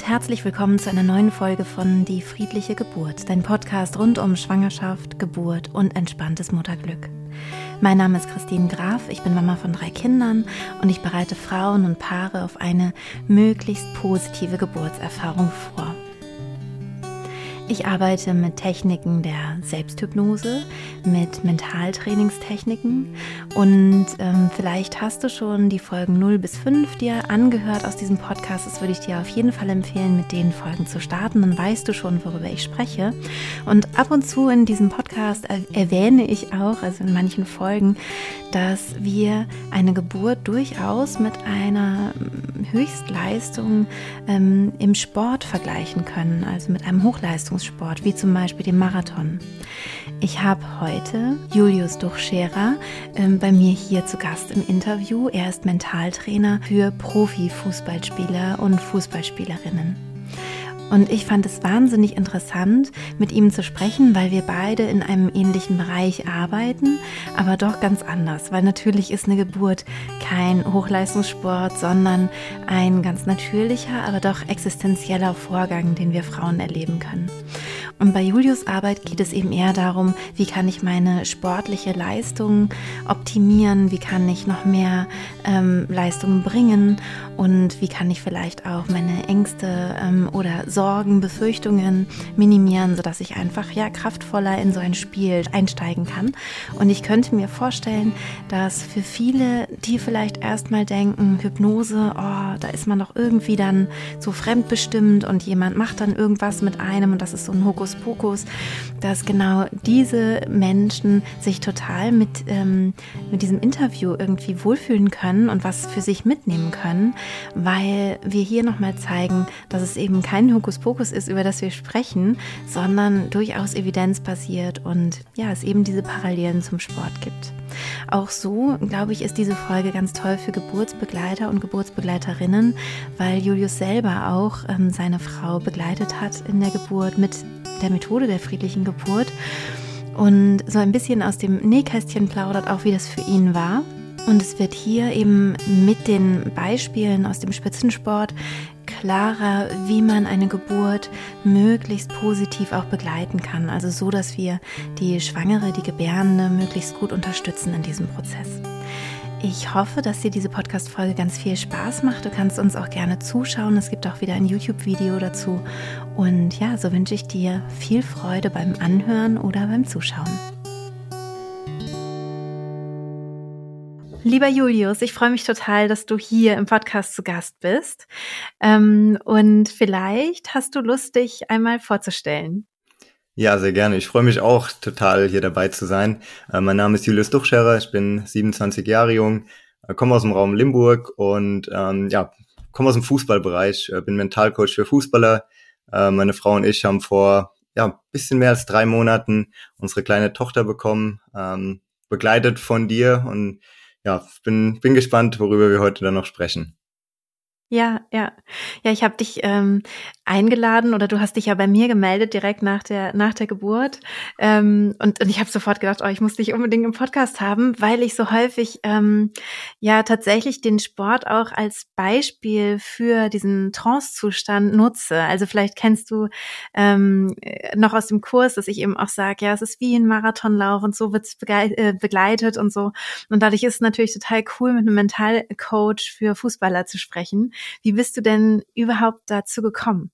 und herzlich willkommen zu einer neuen Folge von Die friedliche Geburt, dein Podcast rund um Schwangerschaft, Geburt und entspanntes Mutterglück. Mein Name ist Christine Graf, ich bin Mama von drei Kindern und ich bereite Frauen und Paare auf eine möglichst positive Geburtserfahrung vor. Ich arbeite mit Techniken der Selbsthypnose, mit Mentaltrainingstechniken und ähm, vielleicht hast du schon die Folgen 0 bis 5 dir angehört aus diesem Podcast. Das würde ich dir auf jeden Fall empfehlen, mit den Folgen zu starten. Dann weißt du schon, worüber ich spreche. Und ab und zu in diesem Podcast erwähne ich auch, also in manchen Folgen, dass wir eine Geburt durchaus mit einer Höchstleistung ähm, im Sport vergleichen können, also mit einem Hochleistungs Leistungssport, wie zum Beispiel dem Marathon. Ich habe heute Julius Duchscherer ähm, bei mir hier zu Gast im Interview. Er ist Mentaltrainer für Profifußballspieler und Fußballspielerinnen. Und ich fand es wahnsinnig interessant, mit ihm zu sprechen, weil wir beide in einem ähnlichen Bereich arbeiten, aber doch ganz anders. Weil natürlich ist eine Geburt kein Hochleistungssport, sondern ein ganz natürlicher, aber doch existenzieller Vorgang, den wir Frauen erleben können. Und bei Julius Arbeit geht es eben eher darum, wie kann ich meine sportliche Leistung optimieren, wie kann ich noch mehr ähm, Leistungen bringen und wie kann ich vielleicht auch meine Ängste ähm, oder Sorgen, Befürchtungen minimieren, sodass ich einfach ja kraftvoller in so ein Spiel einsteigen kann. Und ich könnte mir vorstellen, dass für viele, die vielleicht erstmal denken, Hypnose, oh, da ist man doch irgendwie dann so fremdbestimmt und jemand macht dann irgendwas mit einem und das ist so ein Hokuspokus, dass genau diese Menschen sich total mit, ähm, mit diesem Interview irgendwie wohlfühlen können und was für sich mitnehmen können, weil wir hier nochmal zeigen, dass es eben kein Hokuspokus ist, über das wir sprechen, sondern durchaus evidenzbasiert und ja, es eben diese Parallelen zum Sport gibt. Auch so, glaube ich, ist diese Folge ganz toll für Geburtsbegleiter und Geburtsbegleiterinnen, weil Julius selber auch ähm, seine Frau begleitet hat in der Geburt mit der Methode der friedlichen Geburt und so ein bisschen aus dem Nähkästchen plaudert, auch wie das für ihn war. Und es wird hier eben mit den Beispielen aus dem Spitzensport klarer, wie man eine Geburt möglichst positiv auch begleiten kann. Also so, dass wir die Schwangere, die Gebärende möglichst gut unterstützen in diesem Prozess. Ich hoffe, dass dir diese Podcast-Folge ganz viel Spaß macht. Du kannst uns auch gerne zuschauen. Es gibt auch wieder ein YouTube-Video dazu. Und ja, so wünsche ich dir viel Freude beim Anhören oder beim Zuschauen. Lieber Julius, ich freue mich total, dass du hier im Podcast zu Gast bist. Ähm, und vielleicht hast du Lust, dich einmal vorzustellen. Ja, sehr gerne. Ich freue mich auch total, hier dabei zu sein. Äh, mein Name ist Julius Duchscherer, ich bin 27 Jahre jung, äh, komme aus dem Raum Limburg und ähm, ja, komme aus dem Fußballbereich, äh, bin Mentalcoach für Fußballer. Meine Frau und ich haben vor ja bisschen mehr als drei Monaten unsere kleine Tochter bekommen, ähm, begleitet von dir und ja, bin, bin gespannt, worüber wir heute dann noch sprechen. Ja, ja. Ja, ich habe dich ähm, eingeladen oder du hast dich ja bei mir gemeldet direkt nach der nach der Geburt ähm, und, und ich habe sofort gedacht, oh, ich muss dich unbedingt im Podcast haben, weil ich so häufig ähm, ja tatsächlich den Sport auch als Beispiel für diesen Trance-Zustand nutze. Also vielleicht kennst du ähm, noch aus dem Kurs, dass ich eben auch sage, ja, es ist wie ein Marathonlauf und so wird's äh, begleitet und so. Und dadurch ist es natürlich total cool, mit einem Mentalcoach für Fußballer zu sprechen wie bist du denn überhaupt dazu gekommen?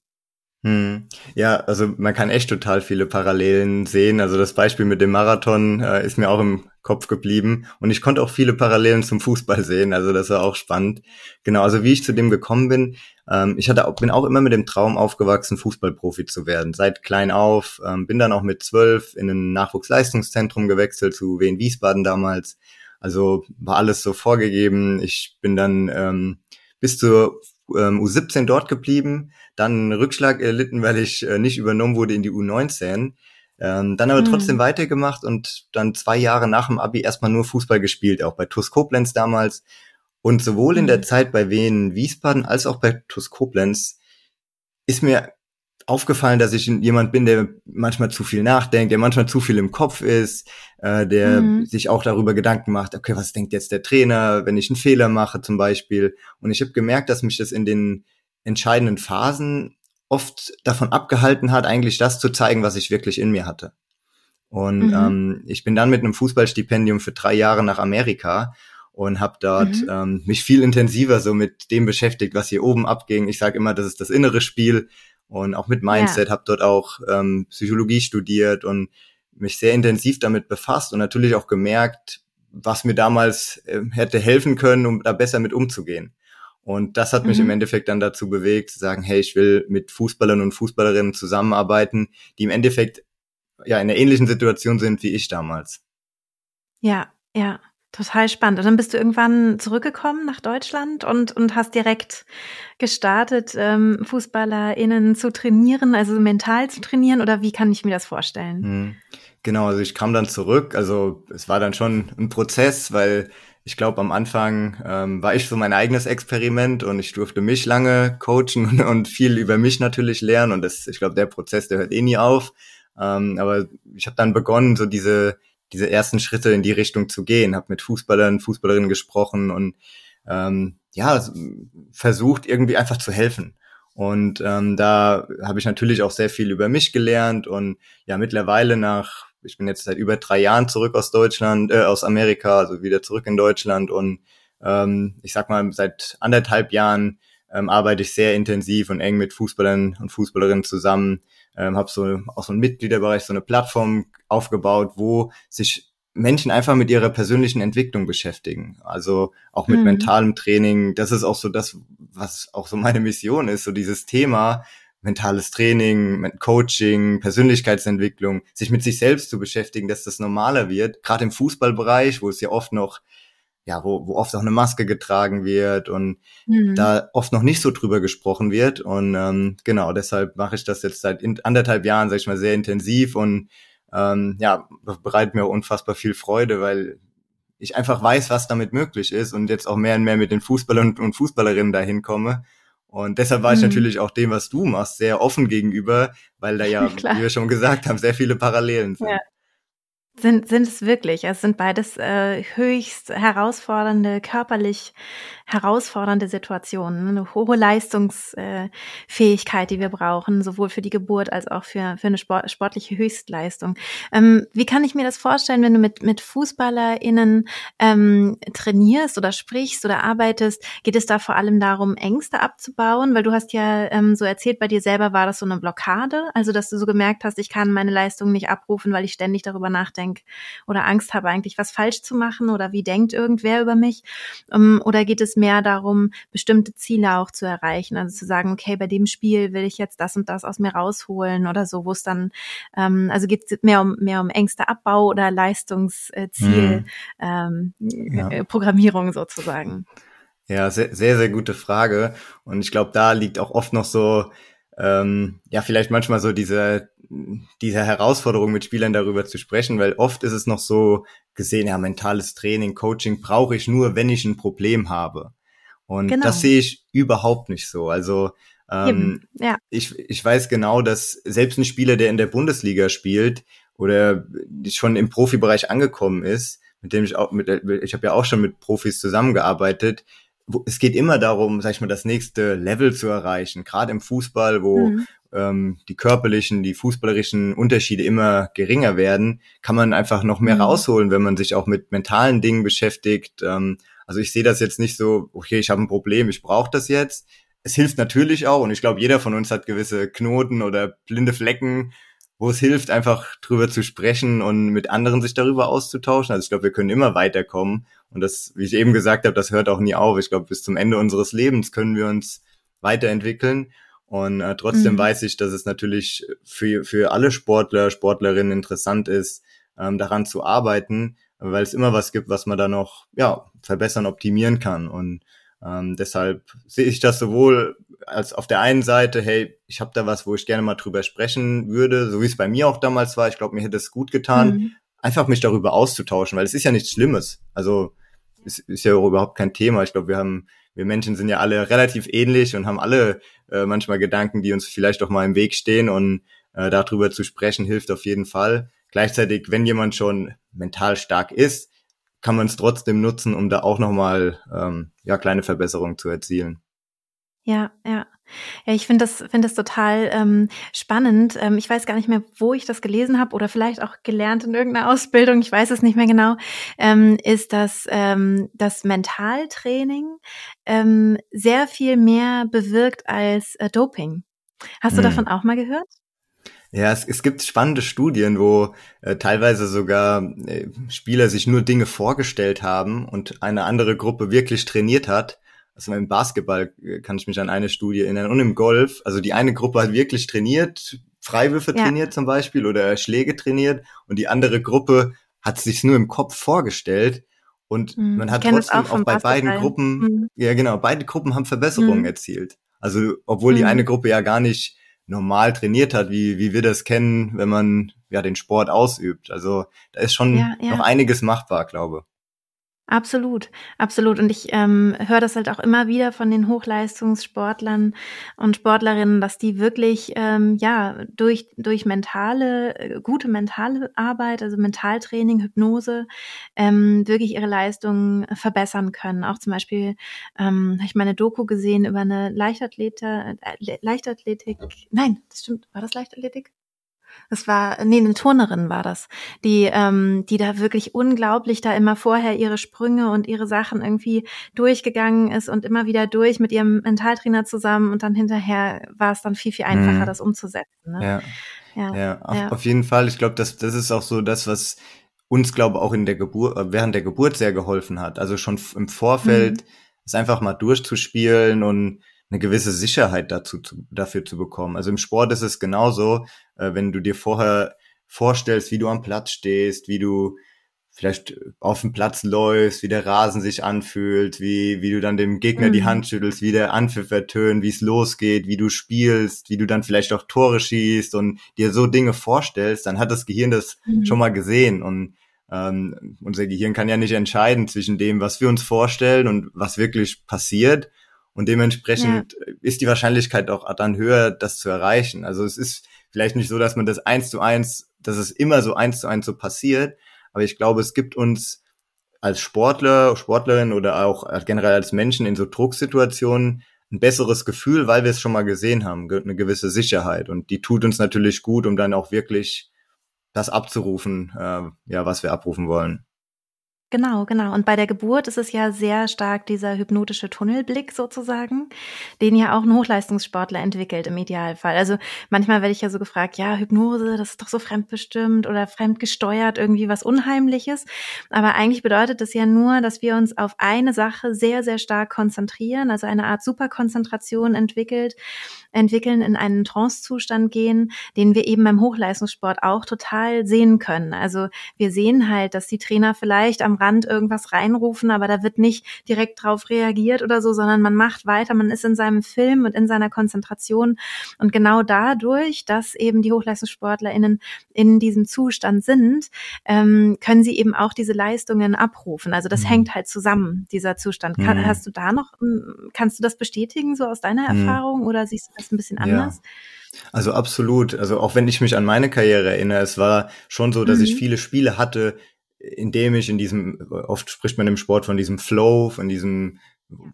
Hm. Ja, also man kann echt total viele Parallelen sehen. Also das Beispiel mit dem Marathon äh, ist mir auch im Kopf geblieben und ich konnte auch viele Parallelen zum Fußball sehen. Also das war auch spannend. Genau, also wie ich zu dem gekommen bin, ähm, ich hatte bin auch immer mit dem Traum aufgewachsen, Fußballprofi zu werden. Seit klein auf, ähm, bin dann auch mit zwölf in ein Nachwuchsleistungszentrum gewechselt zu Wien Wiesbaden damals. Also war alles so vorgegeben. Ich bin dann ähm, bis zur ähm, U17 dort geblieben, dann einen Rückschlag erlitten, weil ich äh, nicht übernommen wurde in die U19. Ähm, dann aber mhm. trotzdem weitergemacht und dann zwei Jahre nach dem Abi erstmal nur Fußball gespielt, auch bei TuS Koblenz damals. Und sowohl mhm. in der mhm. Zeit bei Wien Wiesbaden als auch bei TuS Koblenz ist mir aufgefallen, dass ich jemand bin, der manchmal zu viel nachdenkt, der manchmal zu viel im Kopf ist, äh, der mhm. sich auch darüber Gedanken macht, okay, was denkt jetzt der Trainer, wenn ich einen Fehler mache zum Beispiel. Und ich habe gemerkt, dass mich das in den entscheidenden Phasen oft davon abgehalten hat, eigentlich das zu zeigen, was ich wirklich in mir hatte. Und mhm. ähm, ich bin dann mit einem Fußballstipendium für drei Jahre nach Amerika und habe dort mhm. ähm, mich viel intensiver so mit dem beschäftigt, was hier oben abging. Ich sage immer, das ist das innere Spiel und auch mit Mindset, ja. habe dort auch ähm, Psychologie studiert und mich sehr intensiv damit befasst und natürlich auch gemerkt, was mir damals äh, hätte helfen können, um da besser mit umzugehen. Und das hat mich mhm. im Endeffekt dann dazu bewegt, zu sagen, hey, ich will mit Fußballern und Fußballerinnen zusammenarbeiten, die im Endeffekt ja in einer ähnlichen Situation sind wie ich damals. Ja, ja. Total spannend. Und dann bist du irgendwann zurückgekommen nach Deutschland und, und hast direkt gestartet, ähm, FußballerInnen zu trainieren, also mental zu trainieren, oder wie kann ich mir das vorstellen? Hm. Genau, also ich kam dann zurück. Also es war dann schon ein Prozess, weil ich glaube, am Anfang ähm, war ich so mein eigenes Experiment und ich durfte mich lange coachen und, viel über mich natürlich lernen. Und das, ich glaube, der Prozess, der hört eh nie auf. Ähm, aber ich habe dann begonnen, so diese diese ersten Schritte in die Richtung zu gehen, habe mit Fußballern, Fußballerinnen gesprochen und ähm, ja, versucht irgendwie einfach zu helfen. Und ähm, da habe ich natürlich auch sehr viel über mich gelernt und ja, mittlerweile nach, ich bin jetzt seit über drei Jahren zurück aus Deutschland, äh, aus Amerika, also wieder zurück in Deutschland und ähm, ich sag mal, seit anderthalb Jahren ähm, arbeite ich sehr intensiv und eng mit Fußballern und Fußballerinnen zusammen, ähm, habe so auch so einen Mitgliederbereich, so eine Plattform aufgebaut, wo sich Menschen einfach mit ihrer persönlichen Entwicklung beschäftigen. Also auch mit mhm. mentalem Training. Das ist auch so das, was auch so meine Mission ist, so dieses Thema mentales Training, Coaching, Persönlichkeitsentwicklung, sich mit sich selbst zu beschäftigen, dass das normaler wird. Gerade im Fußballbereich, wo es ja oft noch ja, wo, wo oft auch eine Maske getragen wird und mhm. da oft noch nicht so drüber gesprochen wird. Und ähm, genau, deshalb mache ich das jetzt seit anderthalb Jahren, sag ich mal, sehr intensiv und ähm, ja, bereitet mir unfassbar viel Freude, weil ich einfach weiß, was damit möglich ist und jetzt auch mehr und mehr mit den Fußballern und Fußballerinnen dahin komme. Und deshalb war ich mhm. natürlich auch dem, was du machst, sehr offen gegenüber, weil da ja, wie wir schon gesagt haben, sehr viele Parallelen sind. Ja. Sind, sind es wirklich. Es sind beides äh, höchst herausfordernde, körperlich herausfordernde Situationen. Eine hohe Leistungsfähigkeit, die wir brauchen, sowohl für die Geburt als auch für, für eine Sport, sportliche Höchstleistung. Ähm, wie kann ich mir das vorstellen, wenn du mit, mit FußballerInnen ähm, trainierst oder sprichst oder arbeitest? Geht es da vor allem darum, Ängste abzubauen? Weil du hast ja ähm, so erzählt, bei dir selber war das so eine Blockade, also dass du so gemerkt hast, ich kann meine Leistung nicht abrufen, weil ich ständig darüber nachdenke denke oder Angst habe, eigentlich was falsch zu machen oder wie denkt irgendwer über mich? Ähm, oder geht es mehr darum, bestimmte Ziele auch zu erreichen? Also zu sagen, okay, bei dem Spiel will ich jetzt das und das aus mir rausholen oder so, wo es dann, ähm, also geht es mehr um mehr um Ängsteabbau oder Leistungsziel, hm. ähm, ja. Äh, Programmierung sozusagen. Ja, sehr, sehr, sehr gute Frage. Und ich glaube, da liegt auch oft noch so, ähm, ja, vielleicht manchmal so diese, diese Herausforderung mit Spielern darüber zu sprechen, weil oft ist es noch so gesehen, ja, mentales Training, Coaching brauche ich nur, wenn ich ein Problem habe. Und genau. das sehe ich überhaupt nicht so. Also ähm, ja. ich, ich weiß genau, dass selbst ein Spieler, der in der Bundesliga spielt oder schon im Profibereich angekommen ist, mit dem ich auch, mit, ich habe ja auch schon mit Profis zusammengearbeitet, es geht immer darum, sag ich mal, das nächste Level zu erreichen. Gerade im Fußball, wo mhm ähm, die körperlichen, die fußballerischen Unterschiede immer geringer werden, kann man einfach noch mehr mhm. rausholen, wenn man sich auch mit mentalen Dingen beschäftigt. Ähm, also ich sehe das jetzt nicht so, okay, ich habe ein Problem, ich brauche das jetzt. Es hilft natürlich auch und ich glaube, jeder von uns hat gewisse Knoten oder blinde Flecken, wo es hilft, einfach drüber zu sprechen und mit anderen sich darüber auszutauschen. Also ich glaube, wir können immer weiterkommen. Und das, wie ich eben gesagt habe, das hört auch nie auf. Ich glaube, bis zum Ende unseres Lebens können wir uns weiterentwickeln. Und äh, trotzdem mhm. weiß ich, dass es natürlich für, für alle Sportler, Sportlerinnen interessant ist, ähm, daran zu arbeiten, weil es immer was gibt, was man da noch ja, verbessern, optimieren kann. Und ähm, deshalb sehe ich das sowohl als auf der einen Seite, hey, ich habe da was, wo ich gerne mal drüber sprechen würde, so wie es bei mir auch damals war. Ich glaube, mir hätte es gut getan, mhm. Einfach mich darüber auszutauschen, weil es ist ja nichts Schlimmes. Also es ist ja überhaupt kein Thema. Ich glaube, wir haben wir Menschen sind ja alle relativ ähnlich und haben alle äh, manchmal Gedanken, die uns vielleicht auch mal im Weg stehen und äh, darüber zu sprechen hilft auf jeden Fall. Gleichzeitig, wenn jemand schon mental stark ist, kann man es trotzdem nutzen, um da auch nochmal ähm, ja, kleine Verbesserungen zu erzielen. Ja, ja. Ja, ich finde das, finde das total ähm, spannend. Ähm, ich weiß gar nicht mehr, wo ich das gelesen habe oder vielleicht auch gelernt in irgendeiner Ausbildung, ich weiß es nicht mehr genau, ähm, ist, dass ähm, das Mentaltraining ähm, sehr viel mehr bewirkt als äh, Doping. Hast du hm. davon auch mal gehört? Ja, es, es gibt spannende Studien, wo äh, teilweise sogar äh, Spieler sich nur Dinge vorgestellt haben und eine andere Gruppe wirklich trainiert hat also im Basketball äh, kann ich mich an eine Studie erinnern und im Golf, also die eine Gruppe hat wirklich trainiert, Freiwürfe ja. trainiert zum Beispiel oder Schläge trainiert und die andere Gruppe hat sich nur im Kopf vorgestellt und mhm. man hat trotzdem auch, auch bei beiden Gruppen, mhm. ja genau, beide Gruppen haben Verbesserungen mhm. erzielt. Also obwohl die mhm. eine Gruppe ja gar nicht normal trainiert hat, wie, wie wir das kennen, wenn man ja den Sport ausübt. Also da ist schon ja, ja. noch einiges machbar, glaube. Absolut, absolut. Und ich ähm, höre das halt auch immer wieder von den Hochleistungssportlern und Sportlerinnen, dass die wirklich ähm, ja durch durch mentale äh, gute mentale Arbeit, also Mentaltraining, Hypnose, ähm, wirklich ihre Leistungen verbessern können. Auch zum Beispiel ähm, habe ich meine Doku gesehen über eine Leichtathletik, äh, Leichtathletik. Nein, das stimmt. War das Leichtathletik? Das war, nee, eine Turnerin war das, die, ähm, die da wirklich unglaublich da immer vorher ihre Sprünge und ihre Sachen irgendwie durchgegangen ist und immer wieder durch mit ihrem Mentaltrainer zusammen und dann hinterher war es dann viel, viel einfacher, mhm. das umzusetzen. Ne? Ja. Ja, ja, auf, ja. auf jeden Fall. Ich glaube, das, das ist auch so das, was uns, glaube auch in der Geburt, äh, während der Geburt sehr geholfen hat. Also schon im Vorfeld mhm. es einfach mal durchzuspielen und eine gewisse Sicherheit dazu zu, dafür zu bekommen. Also im Sport ist es genauso, äh, wenn du dir vorher vorstellst, wie du am Platz stehst, wie du vielleicht auf dem Platz läufst, wie der Rasen sich anfühlt, wie, wie du dann dem Gegner mhm. die Hand schüttelst, wie der Anpfiff ertönt, wie es losgeht, wie du spielst, wie du dann vielleicht auch Tore schießt und dir so Dinge vorstellst, dann hat das Gehirn das mhm. schon mal gesehen und ähm, unser Gehirn kann ja nicht entscheiden zwischen dem, was wir uns vorstellen und was wirklich passiert. Und dementsprechend ja. ist die Wahrscheinlichkeit auch dann höher, das zu erreichen. Also es ist vielleicht nicht so, dass man das eins zu eins, dass es immer so eins zu eins so passiert. Aber ich glaube, es gibt uns als Sportler, Sportlerin oder auch generell als Menschen in so Drucksituationen ein besseres Gefühl, weil wir es schon mal gesehen haben, eine gewisse Sicherheit. Und die tut uns natürlich gut, um dann auch wirklich das abzurufen, äh, ja, was wir abrufen wollen. Genau, genau. Und bei der Geburt ist es ja sehr stark dieser hypnotische Tunnelblick sozusagen, den ja auch ein Hochleistungssportler entwickelt im Idealfall. Also manchmal werde ich ja so gefragt, ja, Hypnose, das ist doch so fremdbestimmt oder fremdgesteuert, irgendwie was Unheimliches. Aber eigentlich bedeutet das ja nur, dass wir uns auf eine Sache sehr, sehr stark konzentrieren, also eine Art Superkonzentration entwickelt, entwickeln, in einen Trance-Zustand gehen, den wir eben beim Hochleistungssport auch total sehen können. Also wir sehen halt, dass die Trainer vielleicht am Rand irgendwas reinrufen, aber da wird nicht direkt drauf reagiert oder so, sondern man macht weiter, man ist in seinem Film und in seiner Konzentration. Und genau dadurch, dass eben die HochleistungssportlerInnen in diesem Zustand sind, ähm, können sie eben auch diese Leistungen abrufen. Also das mhm. hängt halt zusammen, dieser Zustand. Kann, mhm. Hast du da noch, kannst du das bestätigen, so aus deiner mhm. Erfahrung, oder siehst du das ein bisschen anders? Ja. Also absolut. Also auch wenn ich mich an meine Karriere erinnere, es war schon so, dass ich mhm. viele Spiele hatte, indem ich in diesem, oft spricht man im Sport von diesem Flow, von diesem,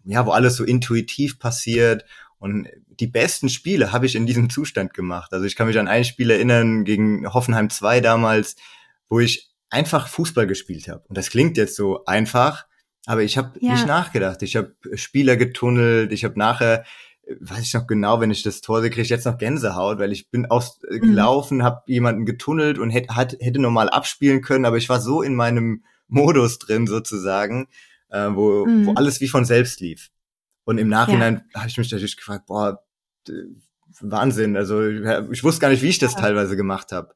ja, wo alles so intuitiv passiert. Und die besten Spiele habe ich in diesem Zustand gemacht. Also ich kann mich an ein Spiel erinnern gegen Hoffenheim 2 damals, wo ich einfach Fußball gespielt habe. Und das klingt jetzt so einfach, aber ich habe ja. nicht nachgedacht. Ich habe Spieler getunnelt, ich habe nachher weiß ich noch genau, wenn ich das Tor sehe, kriege ich jetzt noch Gänsehaut, weil ich bin ausgelaufen, mhm. habe jemanden getunnelt und hätte, hat, hätte normal abspielen können, aber ich war so in meinem Modus drin sozusagen, äh, wo, mhm. wo alles wie von selbst lief. Und im Nachhinein ja. habe ich mich natürlich gefragt, boah, Wahnsinn, also ich wusste gar nicht, wie ich das ja. teilweise gemacht habe.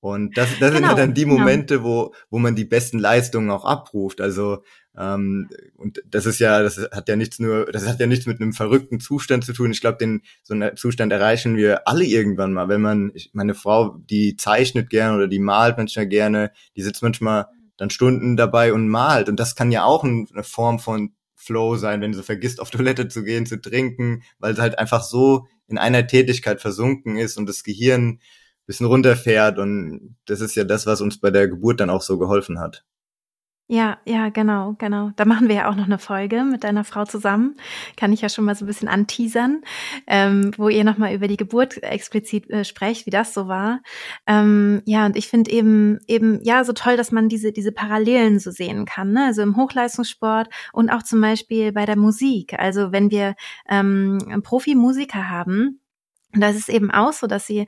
Und das, das genau, sind halt dann die genau. Momente, genau. wo, wo man die besten Leistungen auch abruft. Also ähm, und das ist ja, das hat ja nichts nur, das hat ja nichts mit einem verrückten Zustand zu tun. Ich glaube, den so einen Zustand erreichen wir alle irgendwann mal. Wenn man, ich, meine Frau, die zeichnet gerne oder die malt manchmal gerne, die sitzt manchmal dann Stunden dabei und malt. Und das kann ja auch eine Form von Flow sein, wenn sie vergisst, auf Toilette zu gehen, zu trinken, weil sie halt einfach so in einer Tätigkeit versunken ist und das Gehirn bisschen runterfährt. Und das ist ja das, was uns bei der Geburt dann auch so geholfen hat. Ja, ja, genau, genau. Da machen wir ja auch noch eine Folge mit deiner Frau zusammen. Kann ich ja schon mal so ein bisschen anteasern, ähm, wo ihr nochmal über die Geburt explizit äh, sprecht, wie das so war. Ähm, ja, und ich finde eben, eben, ja, so toll, dass man diese, diese Parallelen so sehen kann, ne? Also im Hochleistungssport und auch zum Beispiel bei der Musik. Also wenn wir ähm, Profimusiker haben, und das ist eben auch so, dass sie,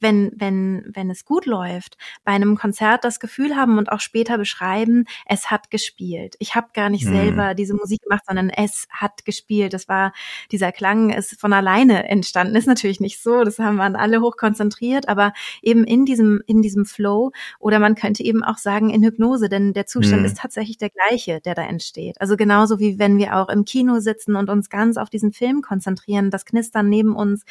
wenn, wenn, wenn es gut läuft, bei einem Konzert das Gefühl haben und auch später beschreiben, es hat gespielt. Ich habe gar nicht mhm. selber diese Musik gemacht, sondern es hat gespielt. Das war, dieser Klang ist von alleine entstanden. Ist natürlich nicht so, das haben wir alle hoch konzentriert, aber eben in diesem, in diesem Flow oder man könnte eben auch sagen in Hypnose, denn der Zustand mhm. ist tatsächlich der gleiche, der da entsteht. Also genauso wie wenn wir auch im Kino sitzen und uns ganz auf diesen Film konzentrieren, das Knistern neben uns,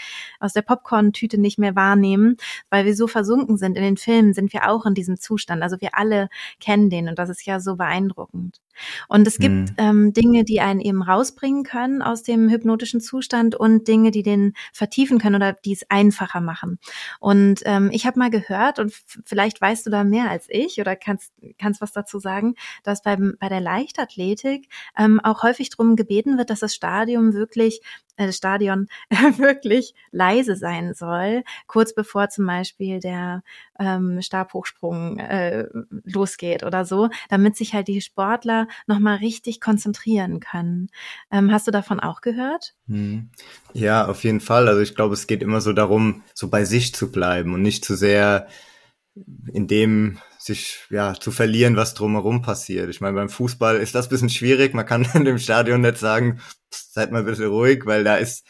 aus der Popcorn-Tüte nicht mehr wahrnehmen, weil wir so versunken sind in den Filmen, sind wir auch in diesem Zustand. Also wir alle kennen den und das ist ja so beeindruckend. Und es gibt mhm. ähm, Dinge, die einen eben rausbringen können aus dem hypnotischen Zustand und Dinge, die den vertiefen können oder die es einfacher machen. Und ähm, ich habe mal gehört, und vielleicht weißt du da mehr als ich oder kannst, kannst was dazu sagen, dass beim, bei der Leichtathletik ähm, auch häufig darum gebeten wird, dass das Stadium wirklich, äh, Stadion wirklich leise sein soll, kurz bevor zum Beispiel der ähm, Stabhochsprung äh, losgeht oder so, damit sich halt die Sportler nochmal richtig konzentrieren können. Ähm, hast du davon auch gehört? Hm. Ja, auf jeden Fall. Also ich glaube, es geht immer so darum, so bei sich zu bleiben und nicht zu sehr in dem sich ja zu verlieren, was drumherum passiert. Ich meine, beim Fußball ist das bisschen schwierig. Man kann in dem Stadion nicht sagen, seid mal bitte ruhig, weil da ist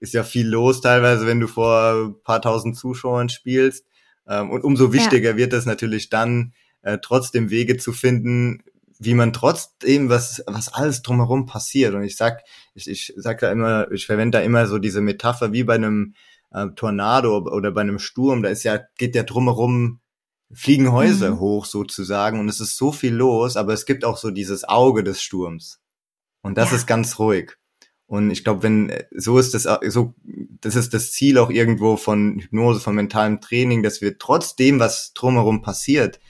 ist ja viel los teilweise, wenn du vor ein paar tausend Zuschauern spielst. Ähm, und umso wichtiger ja. wird es natürlich dann, äh, trotzdem Wege zu finden, wie man trotzdem, was, was alles drumherum passiert. Und ich sag, ich, ich sag da immer, ich verwende da immer so diese Metapher wie bei einem äh, Tornado oder bei einem Sturm. Da ist ja, geht ja drumherum, fliegen Häuser mhm. hoch sozusagen und es ist so viel los, aber es gibt auch so dieses Auge des Sturms. Und das ja. ist ganz ruhig. Und ich glaube, wenn so ist das so, das ist das Ziel auch irgendwo von Hypnose, von mentalem Training, dass wir trotzdem, was drumherum passiert,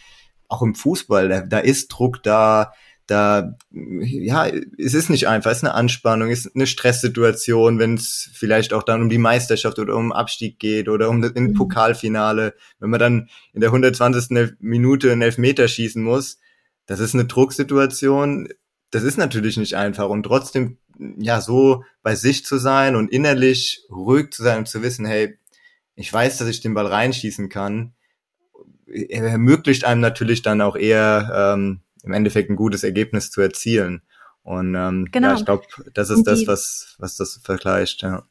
auch im Fußball, da, da ist Druck da, da, ja, es ist nicht einfach, es ist eine Anspannung, es ist eine Stresssituation, wenn es vielleicht auch dann um die Meisterschaft oder um Abstieg geht oder um das mhm. Pokalfinale, wenn man dann in der 120. Minute einen Elfmeter schießen muss, das ist eine Drucksituation, das ist natürlich nicht einfach und trotzdem, ja, so bei sich zu sein und innerlich ruhig zu sein und zu wissen, hey, ich weiß, dass ich den Ball reinschießen kann, ermöglicht einem natürlich dann auch eher ähm, im Endeffekt ein gutes Ergebnis zu erzielen. Und ähm, genau. ja, ich glaube, das ist das, was, was das vergleicht, ja.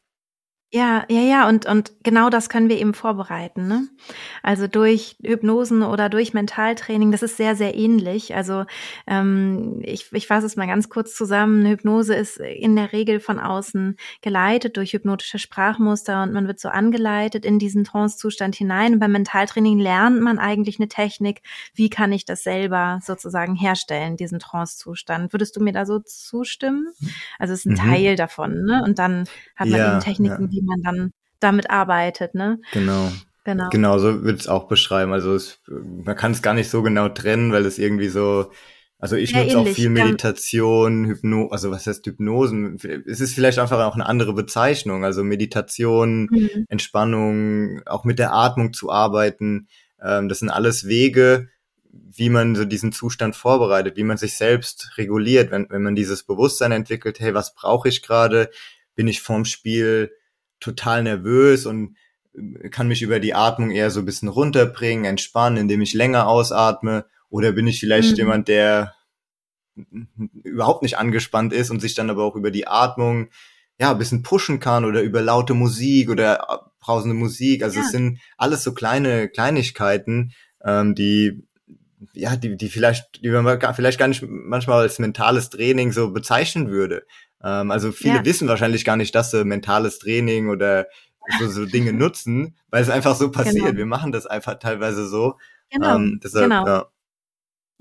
Ja, ja, ja, und, und genau das können wir eben vorbereiten. Ne? Also durch Hypnosen oder durch Mentaltraining, das ist sehr, sehr ähnlich. Also ähm, ich, ich fasse es mal ganz kurz zusammen. Hypnose ist in der Regel von außen geleitet durch hypnotische Sprachmuster und man wird so angeleitet in diesen Trance-Zustand hinein. Und beim Mentaltraining lernt man eigentlich eine Technik, wie kann ich das selber sozusagen herstellen, diesen Trance-Zustand. Würdest du mir da so zustimmen? Also es ist ein mhm. Teil davon, ne? Und dann hat man ja, eben Techniken, ja wie man dann damit arbeitet, ne? Genau. Genau. Genau, so würde es auch beschreiben. Also es, man kann es gar nicht so genau trennen, weil es irgendwie so, also ich ja, nutze auch viel Meditation, Hypno, also was heißt Hypnosen? Es ist vielleicht einfach auch eine andere Bezeichnung. Also Meditation, mhm. Entspannung, auch mit der Atmung zu arbeiten. Ähm, das sind alles Wege, wie man so diesen Zustand vorbereitet, wie man sich selbst reguliert, wenn, wenn man dieses Bewusstsein entwickelt, hey, was brauche ich gerade? Bin ich vorm Spiel total nervös und äh, kann mich über die Atmung eher so ein bisschen runterbringen, entspannen, indem ich länger ausatme? Oder bin ich vielleicht mhm. jemand, der überhaupt nicht angespannt ist und sich dann aber auch über die Atmung ja ein bisschen pushen kann oder über laute Musik oder brausende Musik. Also ja. es sind alles so kleine Kleinigkeiten, ähm, die ja, die, die vielleicht, die man vielleicht gar nicht manchmal als mentales Training so bezeichnen würde. Ähm, also viele ja. wissen wahrscheinlich gar nicht, dass sie mentales Training oder so, so Dinge nutzen, weil es einfach so passiert. Genau. Wir machen das einfach teilweise so. Genau. Ähm, deshalb, genau. Ja.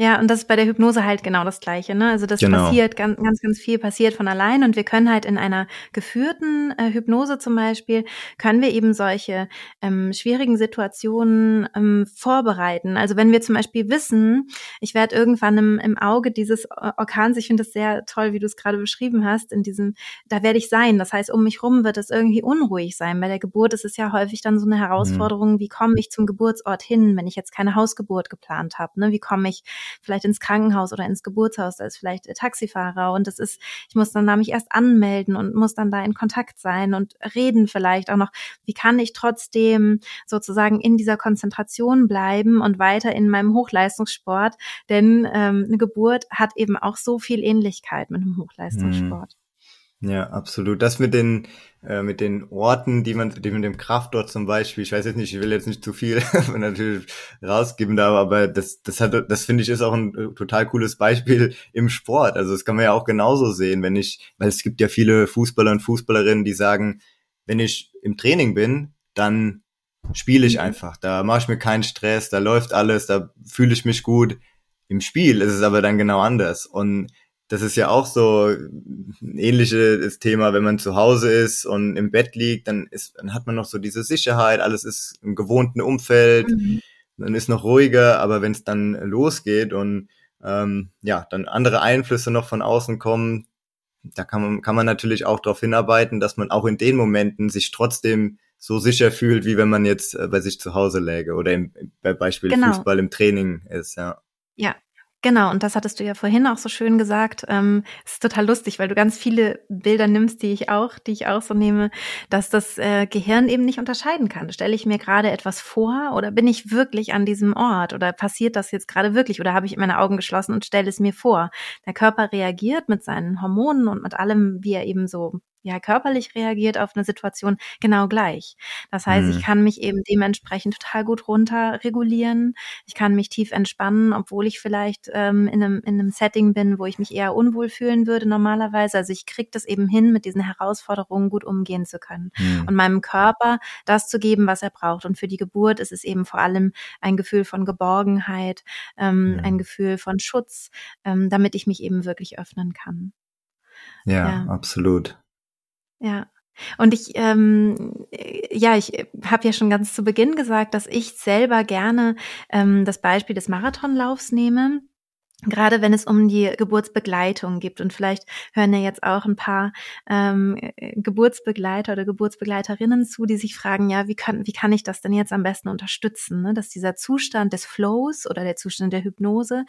Ja, und das ist bei der Hypnose halt genau das Gleiche. Ne? Also das genau. passiert ganz, ganz, ganz viel passiert von allein und wir können halt in einer geführten äh, Hypnose zum Beispiel können wir eben solche ähm, schwierigen Situationen ähm, vorbereiten. Also wenn wir zum Beispiel wissen, ich werde irgendwann im, im Auge dieses Orkans, ich finde das sehr toll, wie du es gerade beschrieben hast, in diesem, da werde ich sein. Das heißt, um mich rum wird es irgendwie unruhig sein. Bei der Geburt ist es ja häufig dann so eine mhm. Herausforderung, mhm. wie komme ich zum Geburtsort hin, wenn ich jetzt keine Hausgeburt geplant habe. Ne? Wie komme ich vielleicht ins Krankenhaus oder ins Geburtshaus, da ist vielleicht Taxifahrer und das ist, ich muss dann da mich erst anmelden und muss dann da in Kontakt sein und reden vielleicht auch noch, wie kann ich trotzdem sozusagen in dieser Konzentration bleiben und weiter in meinem Hochleistungssport, denn ähm, eine Geburt hat eben auch so viel Ähnlichkeit mit einem Hochleistungssport. Mhm. Ja, absolut. Das mit den äh, mit den Orten, die man, die mit dem Kraftort zum Beispiel, ich weiß jetzt nicht, ich will jetzt nicht zu viel natürlich rausgeben da, aber das, das hat, das finde ich ist auch ein äh, total cooles Beispiel im Sport. Also das kann man ja auch genauso sehen, wenn ich, weil es gibt ja viele Fußballer und Fußballerinnen, die sagen, wenn ich im Training bin, dann spiele ich mhm. einfach. Da mache ich mir keinen Stress, da läuft alles, da fühle ich mich gut. Im Spiel ist es aber dann genau anders. Und das ist ja auch so ein ähnliches Thema, wenn man zu Hause ist und im Bett liegt, dann ist, dann hat man noch so diese Sicherheit, alles ist im gewohnten Umfeld, mhm. dann ist noch ruhiger, aber wenn es dann losgeht und ähm, ja, dann andere Einflüsse noch von außen kommen, da kann man, kann man natürlich auch darauf hinarbeiten, dass man auch in den Momenten sich trotzdem so sicher fühlt, wie wenn man jetzt äh, bei sich zu Hause läge oder im, bei Beispiel genau. Fußball im Training ist, ja. Ja, Genau, und das hattest du ja vorhin auch so schön gesagt. Ähm, es ist total lustig, weil du ganz viele Bilder nimmst, die ich auch, die ich auch so nehme, dass das äh, Gehirn eben nicht unterscheiden kann. Stelle ich mir gerade etwas vor oder bin ich wirklich an diesem Ort oder passiert das jetzt gerade wirklich oder habe ich meine Augen geschlossen und stelle es mir vor? Der Körper reagiert mit seinen Hormonen und mit allem, wie er eben so ja körperlich reagiert auf eine Situation genau gleich. Das heißt, mhm. ich kann mich eben dementsprechend total gut runter regulieren. Ich kann mich tief entspannen, obwohl ich vielleicht ähm, in, einem, in einem Setting bin, wo ich mich eher unwohl fühlen würde normalerweise. Also ich kriege das eben hin, mit diesen Herausforderungen gut umgehen zu können mhm. und meinem Körper das zu geben, was er braucht. Und für die Geburt ist es eben vor allem ein Gefühl von Geborgenheit, ähm, mhm. ein Gefühl von Schutz, ähm, damit ich mich eben wirklich öffnen kann. ja. ja. absolut. Ja. Und ich, ähm, ja, ich habe ja schon ganz zu Beginn gesagt, dass ich selber gerne ähm, das Beispiel des Marathonlaufs nehme gerade wenn es um die Geburtsbegleitung gibt und vielleicht hören ja jetzt auch ein paar ähm, Geburtsbegleiter oder Geburtsbegleiterinnen zu, die sich fragen, ja, wie kann, wie kann ich das denn jetzt am besten unterstützen, ne? dass dieser Zustand des Flows oder der Zustand der Hypnose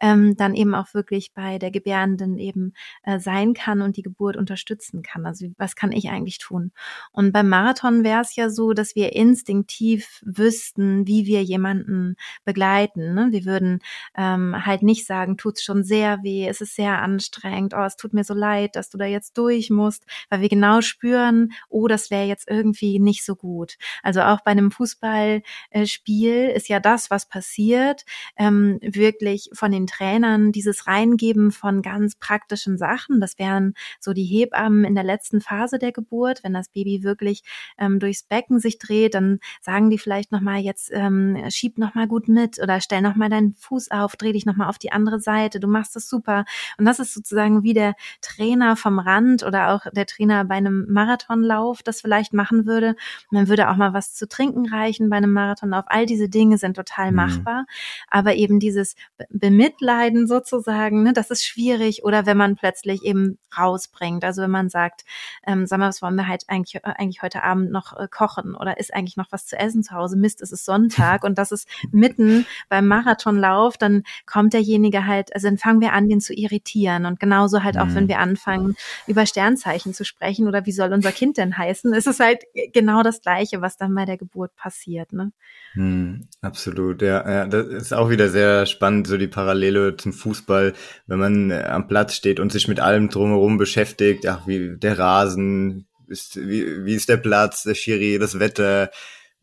ähm, dann eben auch wirklich bei der Gebärenden eben äh, sein kann und die Geburt unterstützen kann. Also was kann ich eigentlich tun? Und beim Marathon wäre es ja so, dass wir instinktiv wüssten, wie wir jemanden begleiten. Ne? Wir würden ähm, halt nicht sagen, tut's schon sehr weh, es ist sehr anstrengend, oh, es tut mir so leid, dass du da jetzt durch musst, weil wir genau spüren, oh, das wäre jetzt irgendwie nicht so gut. Also auch bei einem Fußballspiel ist ja das, was passiert, ähm, wirklich von den Trainern dieses Reingeben von ganz praktischen Sachen. Das wären so die Hebammen in der letzten Phase der Geburt, wenn das Baby wirklich ähm, durchs Becken sich dreht, dann sagen die vielleicht nochmal jetzt ähm, schieb nochmal gut mit oder stell nochmal deinen Fuß auf, dreh dich nochmal auf die andere Seite, du machst das super. Und das ist sozusagen wie der Trainer vom Rand oder auch der Trainer bei einem Marathonlauf das vielleicht machen würde. Man würde auch mal was zu trinken reichen bei einem Marathonlauf. All diese Dinge sind total mhm. machbar. Aber eben dieses Bemitleiden sozusagen, ne, das ist schwierig. Oder wenn man plötzlich eben rausbringt. Also wenn man sagt, ähm, sag mal, was wollen wir halt eigentlich, eigentlich heute Abend noch äh, kochen? Oder ist eigentlich noch was zu essen zu Hause? Mist, es ist Sonntag und das ist mitten beim Marathonlauf, dann kommt derjenige weniger halt, also dann fangen wir an, den zu irritieren. Und genauso halt auch, mhm. wenn wir anfangen, über Sternzeichen zu sprechen oder wie soll unser Kind denn heißen, ist es halt genau das Gleiche, was dann bei der Geburt passiert. Ne? Mhm, absolut, ja, ja. Das ist auch wieder sehr spannend, so die Parallele zum Fußball, wenn man äh, am Platz steht und sich mit allem drumherum beschäftigt, ach, wie der Rasen, ist, wie, wie ist der Platz, der Schiri, das Wetter,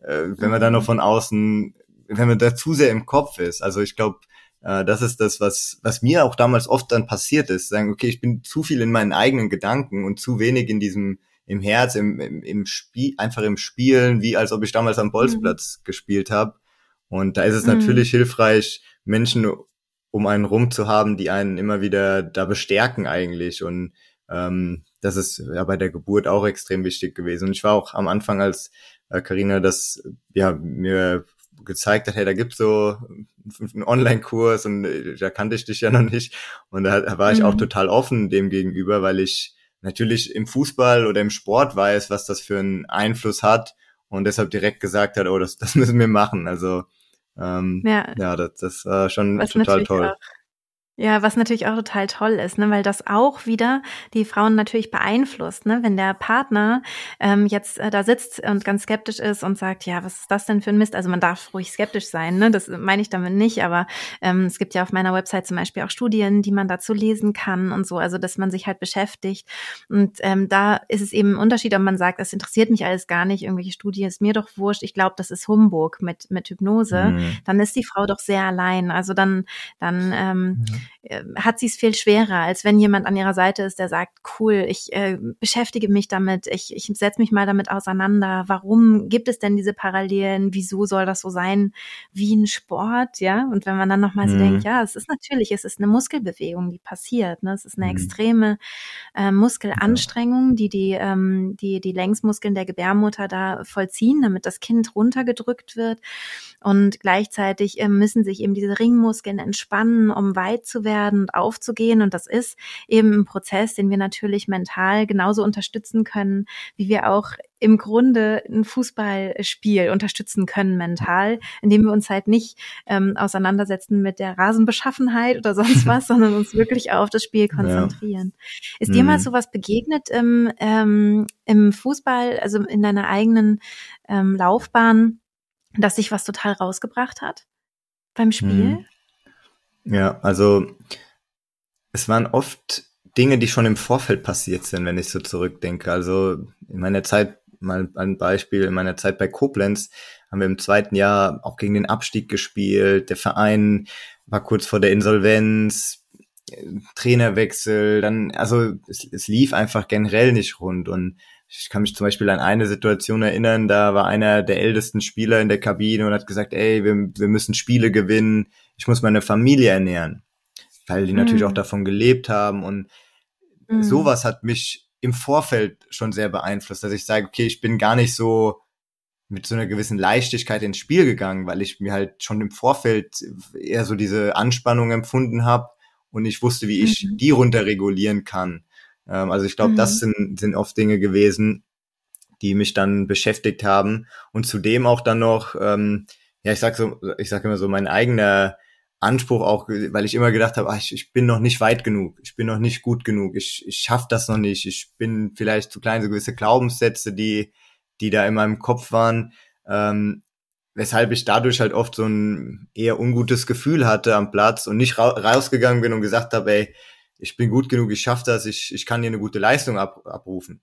äh, wenn man dann noch mhm. von außen, wenn man da zu sehr im Kopf ist. Also ich glaube, äh, das ist das, was, was mir auch damals oft dann passiert ist. Sagen, okay, ich bin zu viel in meinen eigenen Gedanken und zu wenig in diesem, im Herz, im, im, im Spiel, einfach im Spielen, wie als ob ich damals am Bolzplatz mhm. gespielt habe. Und da ist es mhm. natürlich hilfreich, Menschen um einen rum zu haben, die einen immer wieder da bestärken eigentlich. Und ähm, das ist ja bei der Geburt auch extrem wichtig gewesen. Und ich war auch am Anfang, als Karina äh, das ja mir gezeigt hat, hey, da gibt's so einen Online-Kurs und äh, da kannte ich dich ja noch nicht. Und da, da war ich mhm. auch total offen dem gegenüber, weil ich natürlich im Fußball oder im Sport weiß, was das für einen Einfluss hat und deshalb direkt gesagt hat, oh, das, das müssen wir machen. Also ähm, ja. ja, das, das war schon was total toll. Auch ja, was natürlich auch total toll ist, ne, weil das auch wieder die Frauen natürlich beeinflusst, ne, wenn der Partner ähm, jetzt äh, da sitzt und ganz skeptisch ist und sagt, ja, was ist das denn für ein Mist? Also man darf ruhig skeptisch sein, ne, das meine ich damit nicht, aber ähm, es gibt ja auf meiner Website zum Beispiel auch Studien, die man dazu lesen kann und so, also dass man sich halt beschäftigt. Und ähm, da ist es eben ein Unterschied, ob man sagt, das interessiert mich alles gar nicht, irgendwelche Studien ist mir doch wurscht, ich glaube, das ist Humbug mit mit Hypnose, mhm. dann ist die Frau doch sehr allein, also dann dann ähm, mhm hat sie es viel schwerer, als wenn jemand an ihrer Seite ist, der sagt, cool, ich äh, beschäftige mich damit, ich, ich setze mich mal damit auseinander. Warum gibt es denn diese Parallelen? Wieso soll das so sein wie ein Sport? Ja, und wenn man dann nochmal mhm. so denkt, ja, es ist natürlich, es ist eine Muskelbewegung, die passiert. Ne? Es ist eine mhm. extreme äh, Muskelanstrengung, die die, ähm, die die Längsmuskeln der Gebärmutter da vollziehen, damit das Kind runtergedrückt wird. Und gleichzeitig äh, müssen sich eben diese Ringmuskeln entspannen, um weit zu werden und aufzugehen. Und das ist eben ein Prozess, den wir natürlich mental genauso unterstützen können, wie wir auch im Grunde ein Fußballspiel unterstützen können mental, indem wir uns halt nicht ähm, auseinandersetzen mit der Rasenbeschaffenheit oder sonst was, sondern uns wirklich auf das Spiel konzentrieren. Ja. Ist dir mhm. mal sowas begegnet im, ähm, im Fußball, also in deiner eigenen ähm, Laufbahn, dass sich was total rausgebracht hat beim Spiel? Mhm. Ja, also es waren oft Dinge, die schon im Vorfeld passiert sind, wenn ich so zurückdenke. Also in meiner Zeit, mal ein Beispiel, in meiner Zeit bei Koblenz haben wir im zweiten Jahr auch gegen den Abstieg gespielt. Der Verein war kurz vor der Insolvenz, Trainerwechsel, dann, also es, es lief einfach generell nicht rund und ich kann mich zum Beispiel an eine Situation erinnern, da war einer der ältesten Spieler in der Kabine und hat gesagt, ey, wir, wir müssen Spiele gewinnen, ich muss meine Familie ernähren, weil die mhm. natürlich auch davon gelebt haben und mhm. sowas hat mich im Vorfeld schon sehr beeinflusst, dass ich sage, okay, ich bin gar nicht so mit so einer gewissen Leichtigkeit ins Spiel gegangen, weil ich mir halt schon im Vorfeld eher so diese Anspannung empfunden habe und ich wusste, wie ich mhm. die runterregulieren kann. Ähm, also ich glaube, mhm. das sind, sind oft Dinge gewesen, die mich dann beschäftigt haben. Und zudem auch dann noch, ähm, ja, ich sag so, ich sag immer so, mein eigener Anspruch auch, weil ich immer gedacht habe, ach, ich, ich bin noch nicht weit genug, ich bin noch nicht gut genug, ich, ich schaff das noch nicht, ich bin vielleicht zu klein, so gewisse Glaubenssätze, die, die da in meinem Kopf waren, ähm, weshalb ich dadurch halt oft so ein eher ungutes Gefühl hatte am Platz und nicht ra rausgegangen bin und gesagt habe, ey, ich bin gut genug, ich schaffe das, ich, ich kann hier eine gute Leistung ab, abrufen.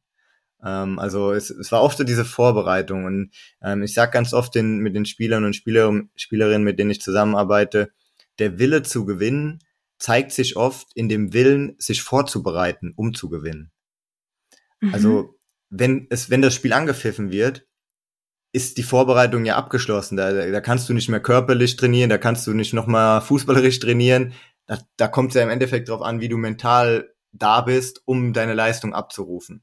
Ähm, also es, es war oft so diese Vorbereitung und ähm, ich sage ganz oft den, mit den Spielern und Spieler, Spielerinnen, mit denen ich zusammenarbeite, der Wille zu gewinnen zeigt sich oft in dem Willen, sich vorzubereiten, um zu gewinnen. Mhm. Also wenn es, wenn das Spiel angepfiffen wird, ist die Vorbereitung ja abgeschlossen. Da, da kannst du nicht mehr körperlich trainieren, da kannst du nicht nochmal fußballerisch trainieren da, da kommt es ja im Endeffekt darauf an, wie du mental da bist, um deine Leistung abzurufen.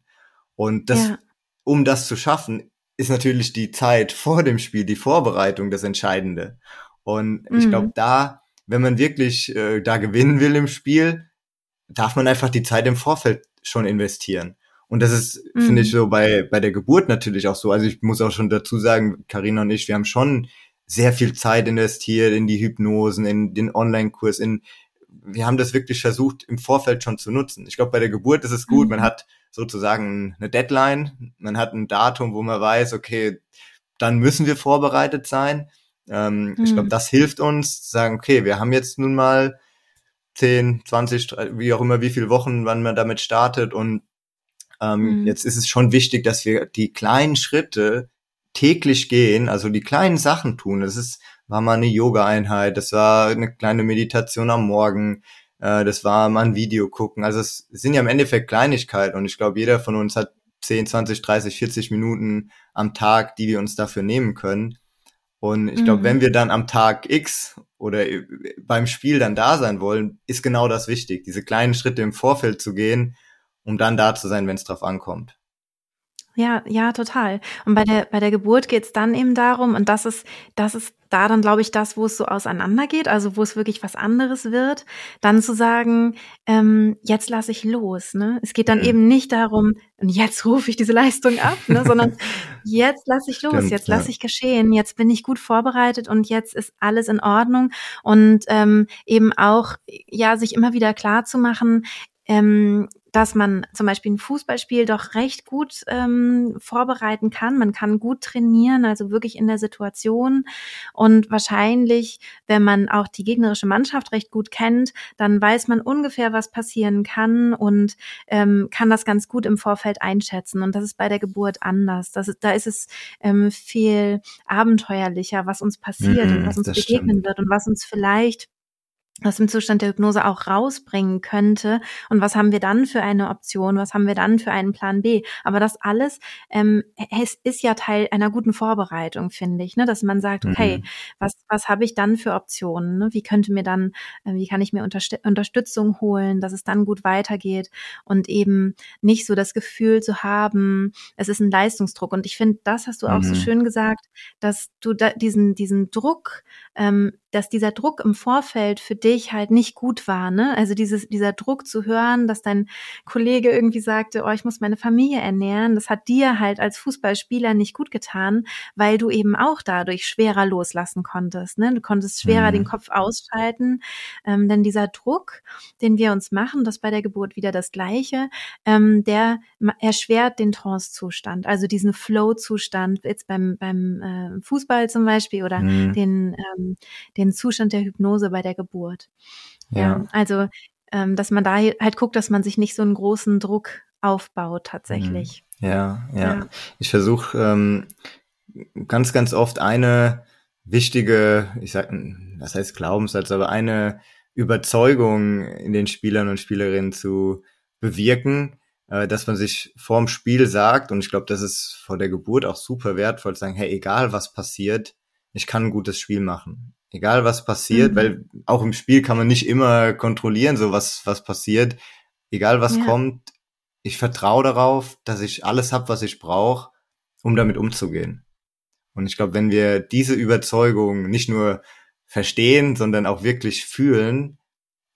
Und das, ja. um das zu schaffen, ist natürlich die Zeit vor dem Spiel, die Vorbereitung das Entscheidende. Und mhm. ich glaube, da, wenn man wirklich äh, da gewinnen will im Spiel, darf man einfach die Zeit im Vorfeld schon investieren. Und das ist, mhm. finde ich, so bei, bei der Geburt natürlich auch so. Also ich muss auch schon dazu sagen, Karina und ich, wir haben schon sehr viel Zeit investiert in die Hypnosen, in den Online-Kurs, in wir haben das wirklich versucht, im Vorfeld schon zu nutzen. Ich glaube, bei der Geburt ist es gut, mhm. man hat sozusagen eine Deadline, man hat ein Datum, wo man weiß, okay, dann müssen wir vorbereitet sein. Ähm, mhm. Ich glaube, das hilft uns, zu sagen, okay, wir haben jetzt nun mal 10, 20, wie auch immer, wie viele Wochen, wann man damit startet. Und ähm, mhm. jetzt ist es schon wichtig, dass wir die kleinen Schritte täglich gehen, also die kleinen Sachen tun. Das ist war mal eine Yoga-Einheit, das war eine kleine Meditation am Morgen, äh, das war mal ein Video gucken. Also es sind ja im Endeffekt Kleinigkeiten und ich glaube, jeder von uns hat 10, 20, 30, 40 Minuten am Tag, die wir uns dafür nehmen können. Und ich glaube, mhm. wenn wir dann am Tag X oder äh, beim Spiel dann da sein wollen, ist genau das wichtig, diese kleinen Schritte im Vorfeld zu gehen, um dann da zu sein, wenn es drauf ankommt. Ja, ja, total. Und bei der, bei der Geburt geht's dann eben darum, und das ist, das ist da dann, glaube ich, das, wo es so auseinandergeht, also wo es wirklich was anderes wird, dann zu sagen, ähm, jetzt lasse ich los. Ne? Es geht dann mhm. eben nicht darum, und jetzt rufe ich diese Leistung ab, ne, sondern jetzt lasse ich los, Stimmt, jetzt lasse ja. ich geschehen, jetzt bin ich gut vorbereitet und jetzt ist alles in Ordnung. Und ähm, eben auch, ja, sich immer wieder klar zu machen, ähm, dass man zum Beispiel ein Fußballspiel doch recht gut ähm, vorbereiten kann. Man kann gut trainieren, also wirklich in der Situation. Und wahrscheinlich, wenn man auch die gegnerische Mannschaft recht gut kennt, dann weiß man ungefähr, was passieren kann und ähm, kann das ganz gut im Vorfeld einschätzen. Und das ist bei der Geburt anders. Das ist, da ist es ähm, viel abenteuerlicher, was uns passiert mm, und was uns begegnen stimmt. wird und was uns vielleicht aus dem Zustand der Hypnose auch rausbringen könnte und was haben wir dann für eine Option, was haben wir dann für einen Plan B. Aber das alles ähm, es ist ja Teil einer guten Vorbereitung, finde ich, ne? dass man sagt, okay, mhm. was, was habe ich dann für Optionen? Ne? Wie könnte mir dann, äh, wie kann ich mir Unterst Unterstützung holen, dass es dann gut weitergeht und eben nicht so das Gefühl zu haben, es ist ein Leistungsdruck. Und ich finde, das hast du auch mhm. so schön gesagt, dass du da diesen, diesen Druck ähm, dass dieser Druck im Vorfeld für dich halt nicht gut war, ne? Also dieses, dieser Druck zu hören, dass dein Kollege irgendwie sagte, oh, ich muss meine Familie ernähren, das hat dir halt als Fußballspieler nicht gut getan, weil du eben auch dadurch schwerer loslassen konntest, ne? Du konntest schwerer mhm. den Kopf ausschalten, ähm, denn dieser Druck, den wir uns machen, das bei der Geburt wieder das Gleiche, ähm, der erschwert den Trance-Zustand, also diesen Flow-Zustand, jetzt beim, beim äh, Fußball zum Beispiel oder mhm. den, ähm, den Zustand der Hypnose bei der Geburt. Ja. Ähm, also, ähm, dass man da halt guckt, dass man sich nicht so einen großen Druck aufbaut tatsächlich. Mhm. Ja, ja. ja. Ich versuche ähm, ganz, ganz oft eine wichtige, ich sag, was heißt Glaubenssatz, aber eine Überzeugung in den Spielern und Spielerinnen zu bewirken, äh, dass man sich vorm Spiel sagt, und ich glaube, das ist vor der Geburt auch super wertvoll, zu sagen, hey, egal was passiert, ich kann ein gutes Spiel machen egal was passiert, mhm. weil auch im Spiel kann man nicht immer kontrollieren, so was, was passiert. Egal was ja. kommt, ich vertraue darauf, dass ich alles habe, was ich brauche, um damit umzugehen. Und ich glaube, wenn wir diese Überzeugung nicht nur verstehen, sondern auch wirklich fühlen,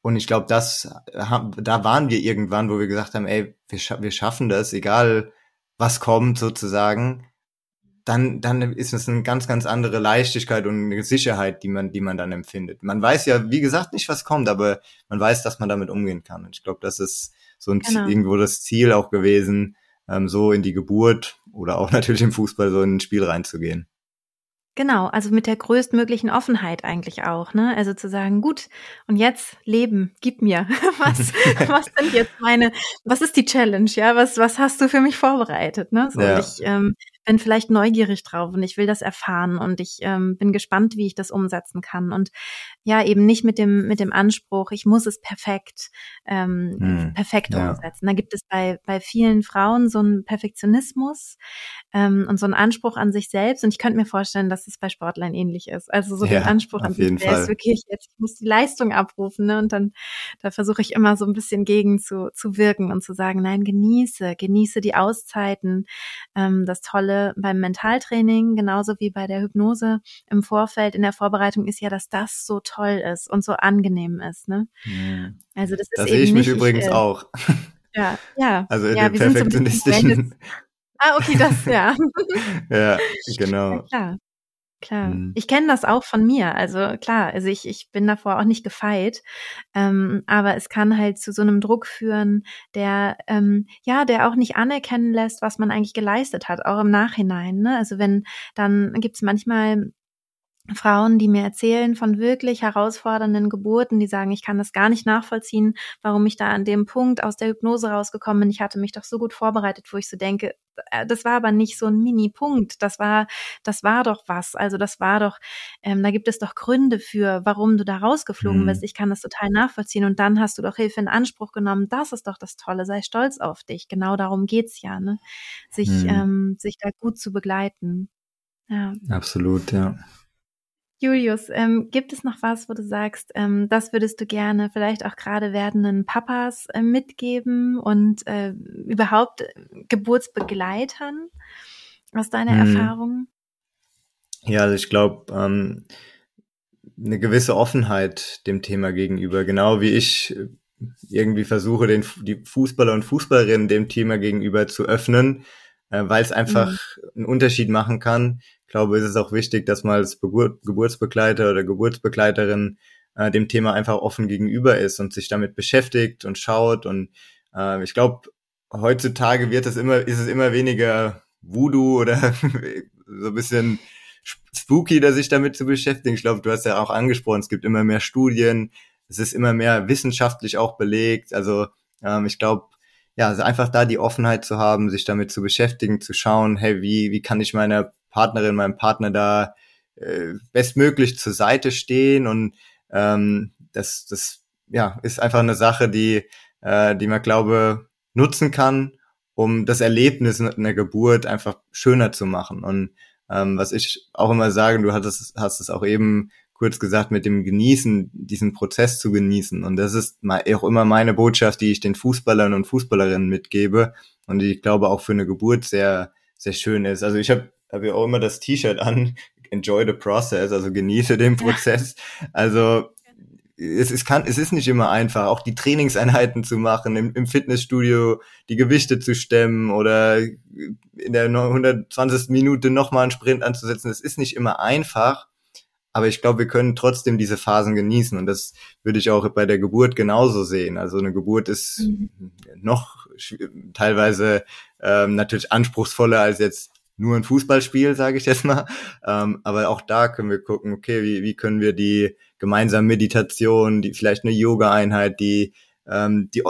und ich glaube, das, da waren wir irgendwann, wo wir gesagt haben, ey, wir, wir schaffen das, egal was kommt sozusagen, dann, dann ist es eine ganz, ganz andere Leichtigkeit und eine Sicherheit, die man, die man dann empfindet. Man weiß ja, wie gesagt, nicht, was kommt, aber man weiß, dass man damit umgehen kann. Und ich glaube, das ist so ein genau. irgendwo das Ziel auch gewesen, ähm, so in die Geburt oder auch natürlich im Fußball so in ein Spiel reinzugehen. Genau, also mit der größtmöglichen Offenheit eigentlich auch, ne? Also zu sagen, gut, und jetzt Leben, gib mir. Was, was sind jetzt meine, was ist die Challenge, ja? Was, was hast du für mich vorbereitet, ne? So, ja. ich ähm, bin vielleicht neugierig drauf und ich will das erfahren und ich ähm, bin gespannt, wie ich das umsetzen kann. Und ja, eben nicht mit dem, mit dem Anspruch, ich muss es perfekt, ähm, hm, perfekt ja. umsetzen. Da gibt es bei, bei vielen Frauen so einen Perfektionismus ähm, und so einen Anspruch an sich selbst. Und ich könnte mir vorstellen, dass es bei Sportlern ähnlich ist. Also so ja, den Anspruch an sich selbst, wirklich jetzt, ich muss die Leistung abrufen, ne? Und dann, da versuche ich immer so ein bisschen gegen zu, zu wirken und zu sagen, nein, genieße, genieße die Auszeiten, ähm, das tolle Tolle beim Mentaltraining, genauso wie bei der Hypnose im Vorfeld in der Vorbereitung ist ja, dass das so toll ist und so angenehm ist. Ne? Mhm. Also das ist da sehe ich mich übrigens ich, äh, auch. Ja, ja. Also in ja, dem perfektionistischen. So ah, okay, das, ja. ja, genau. Ja, klar. Mhm. Ich kenne das auch von mir. Also klar, also ich, ich bin davor auch nicht gefeit. Ähm, aber es kann halt zu so einem Druck führen, der ähm, ja, der auch nicht anerkennen lässt, was man eigentlich geleistet hat, auch im Nachhinein. Ne? Also wenn, dann gibt's manchmal Frauen, die mir erzählen von wirklich herausfordernden Geburten, die sagen, ich kann das gar nicht nachvollziehen, warum ich da an dem Punkt aus der Hypnose rausgekommen bin. Ich hatte mich doch so gut vorbereitet, wo ich so denke, äh, das war aber nicht so ein Mini-Punkt. Das war, das war doch was. Also das war doch, ähm, da gibt es doch Gründe für, warum du da rausgeflogen mhm. bist. Ich kann das total nachvollziehen. Und dann hast du doch Hilfe in Anspruch genommen. Das ist doch das Tolle. Sei stolz auf dich. Genau darum geht's ja, ne? Sich, mhm. ähm, sich da gut zu begleiten. Ja. Absolut, ja. Julius, ähm, gibt es noch was, wo du sagst, ähm, das würdest du gerne vielleicht auch gerade werdenden Papas äh, mitgeben und äh, überhaupt Geburtsbegleitern aus deiner hm. Erfahrung? Ja, also ich glaube, ähm, eine gewisse Offenheit dem Thema gegenüber, genau wie ich irgendwie versuche, den, die Fußballer und Fußballerinnen dem Thema gegenüber zu öffnen, äh, weil es einfach mhm. einen Unterschied machen kann. Ich glaube, es ist auch wichtig, dass man als Gebur Geburtsbegleiter oder Geburtsbegleiterin äh, dem Thema einfach offen gegenüber ist und sich damit beschäftigt und schaut. Und äh, ich glaube, heutzutage wird es immer, ist es immer weniger Voodoo oder so ein bisschen spooky, da sich damit zu beschäftigen. Ich glaube, du hast ja auch angesprochen, es gibt immer mehr Studien, es ist immer mehr wissenschaftlich auch belegt. Also ähm, ich glaube, ja, also einfach da die Offenheit zu haben, sich damit zu beschäftigen, zu schauen, hey, wie, wie kann ich meiner Partnerin, meinem Partner da äh, bestmöglich zur Seite stehen und ähm, das, das ja, ist einfach eine Sache, die, äh, die man glaube nutzen kann, um das Erlebnis in der Geburt einfach schöner zu machen. Und ähm, was ich auch immer sage, du hattest, hast es auch eben kurz gesagt mit dem Genießen, diesen Prozess zu genießen. Und das ist auch immer meine Botschaft, die ich den Fußballern und Fußballerinnen mitgebe und die ich glaube auch für eine Geburt sehr, sehr schön ist. Also ich habe hab ja auch immer das T-Shirt an, enjoy the process, also genieße den Prozess. Also es, es kann, es ist nicht immer einfach, auch die Trainingseinheiten zu machen, im, im Fitnessstudio die Gewichte zu stemmen oder in der 120. Minute nochmal einen Sprint anzusetzen. Es ist nicht immer einfach, aber ich glaube, wir können trotzdem diese Phasen genießen und das würde ich auch bei der Geburt genauso sehen. Also eine Geburt ist mhm. noch teilweise ähm, natürlich anspruchsvoller als jetzt nur ein Fußballspiel, sage ich jetzt mal. Ähm, aber auch da können wir gucken, okay, wie, wie können wir die gemeinsame Meditation, die vielleicht eine Yoga-Einheit, die, ähm, die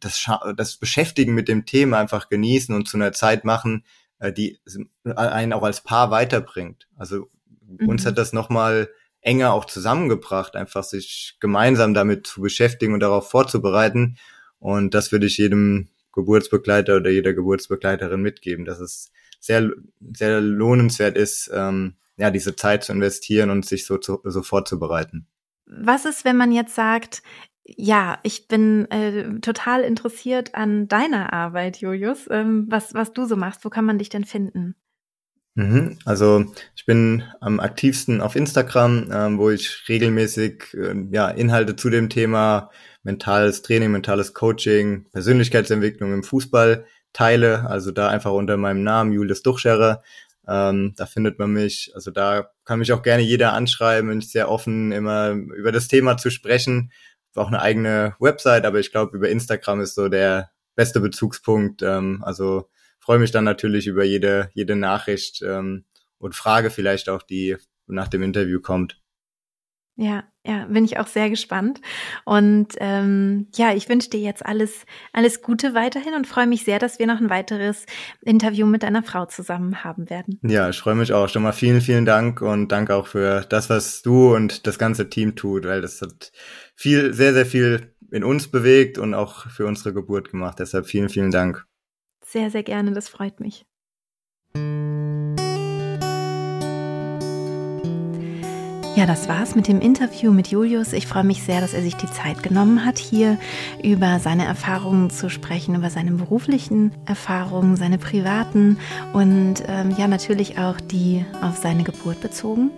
das, das Beschäftigen mit dem Thema einfach genießen und zu einer Zeit machen, äh, die einen auch als Paar weiterbringt. Also mhm. uns hat das nochmal enger auch zusammengebracht, einfach sich gemeinsam damit zu beschäftigen und darauf vorzubereiten. Und das würde ich jedem Geburtsbegleiter oder jeder Geburtsbegleiterin mitgeben, dass es sehr, sehr lohnenswert ist, ähm, ja, diese Zeit zu investieren und sich so, zu, so vorzubereiten. Was ist, wenn man jetzt sagt, ja, ich bin äh, total interessiert an deiner Arbeit, Julius, ähm, was, was du so machst. Wo kann man dich denn finden? Mhm. Also ich bin am aktivsten auf Instagram, ähm, wo ich regelmäßig äh, ja, Inhalte zu dem Thema mentales Training, mentales Coaching, Persönlichkeitsentwicklung im Fußball teile. Also da einfach unter meinem Namen Julius Duchscherer. Ähm, da findet man mich. Also da kann mich auch gerne jeder anschreiben. Bin ich sehr offen, immer über das Thema zu sprechen. Auch eine eigene Website, aber ich glaube, über Instagram ist so der beste Bezugspunkt. Ähm, also freue mich dann natürlich über jede, jede Nachricht ähm, und Frage vielleicht auch, die nach dem Interview kommt. Ja, ja, bin ich auch sehr gespannt. Und ähm, ja, ich wünsche dir jetzt alles, alles Gute weiterhin und freue mich sehr, dass wir noch ein weiteres Interview mit deiner Frau zusammen haben werden. Ja, ich freue mich auch. Schon mal vielen, vielen Dank und danke auch für das, was du und das ganze Team tut, weil das hat viel, sehr, sehr viel in uns bewegt und auch für unsere Geburt gemacht. Deshalb vielen, vielen Dank. Sehr, sehr gerne, das freut mich. Ja, das war's mit dem Interview mit Julius. Ich freue mich sehr, dass er sich die Zeit genommen hat, hier über seine Erfahrungen zu sprechen, über seine beruflichen Erfahrungen, seine privaten und ähm, ja, natürlich auch die auf seine Geburt bezogen.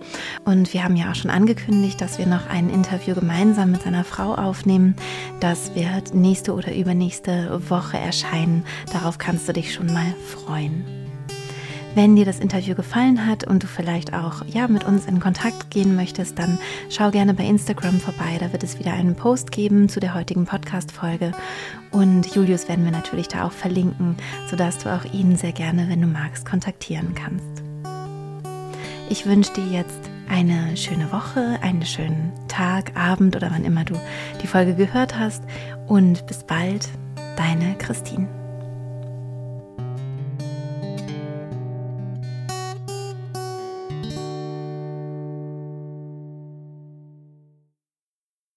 Und wir haben ja auch schon angekündigt, dass wir noch ein Interview gemeinsam mit seiner Frau aufnehmen. Das wird nächste oder übernächste Woche erscheinen. Darauf kannst du dich schon mal freuen. Wenn dir das Interview gefallen hat und du vielleicht auch ja mit uns in Kontakt gehen möchtest, dann schau gerne bei Instagram vorbei. Da wird es wieder einen Post geben zu der heutigen Podcast-Folge. Und Julius werden wir natürlich da auch verlinken, sodass du auch ihn sehr gerne, wenn du magst, kontaktieren kannst. Ich wünsche dir jetzt eine schöne Woche, einen schönen Tag, Abend oder wann immer du die Folge gehört hast. Und bis bald, deine Christine.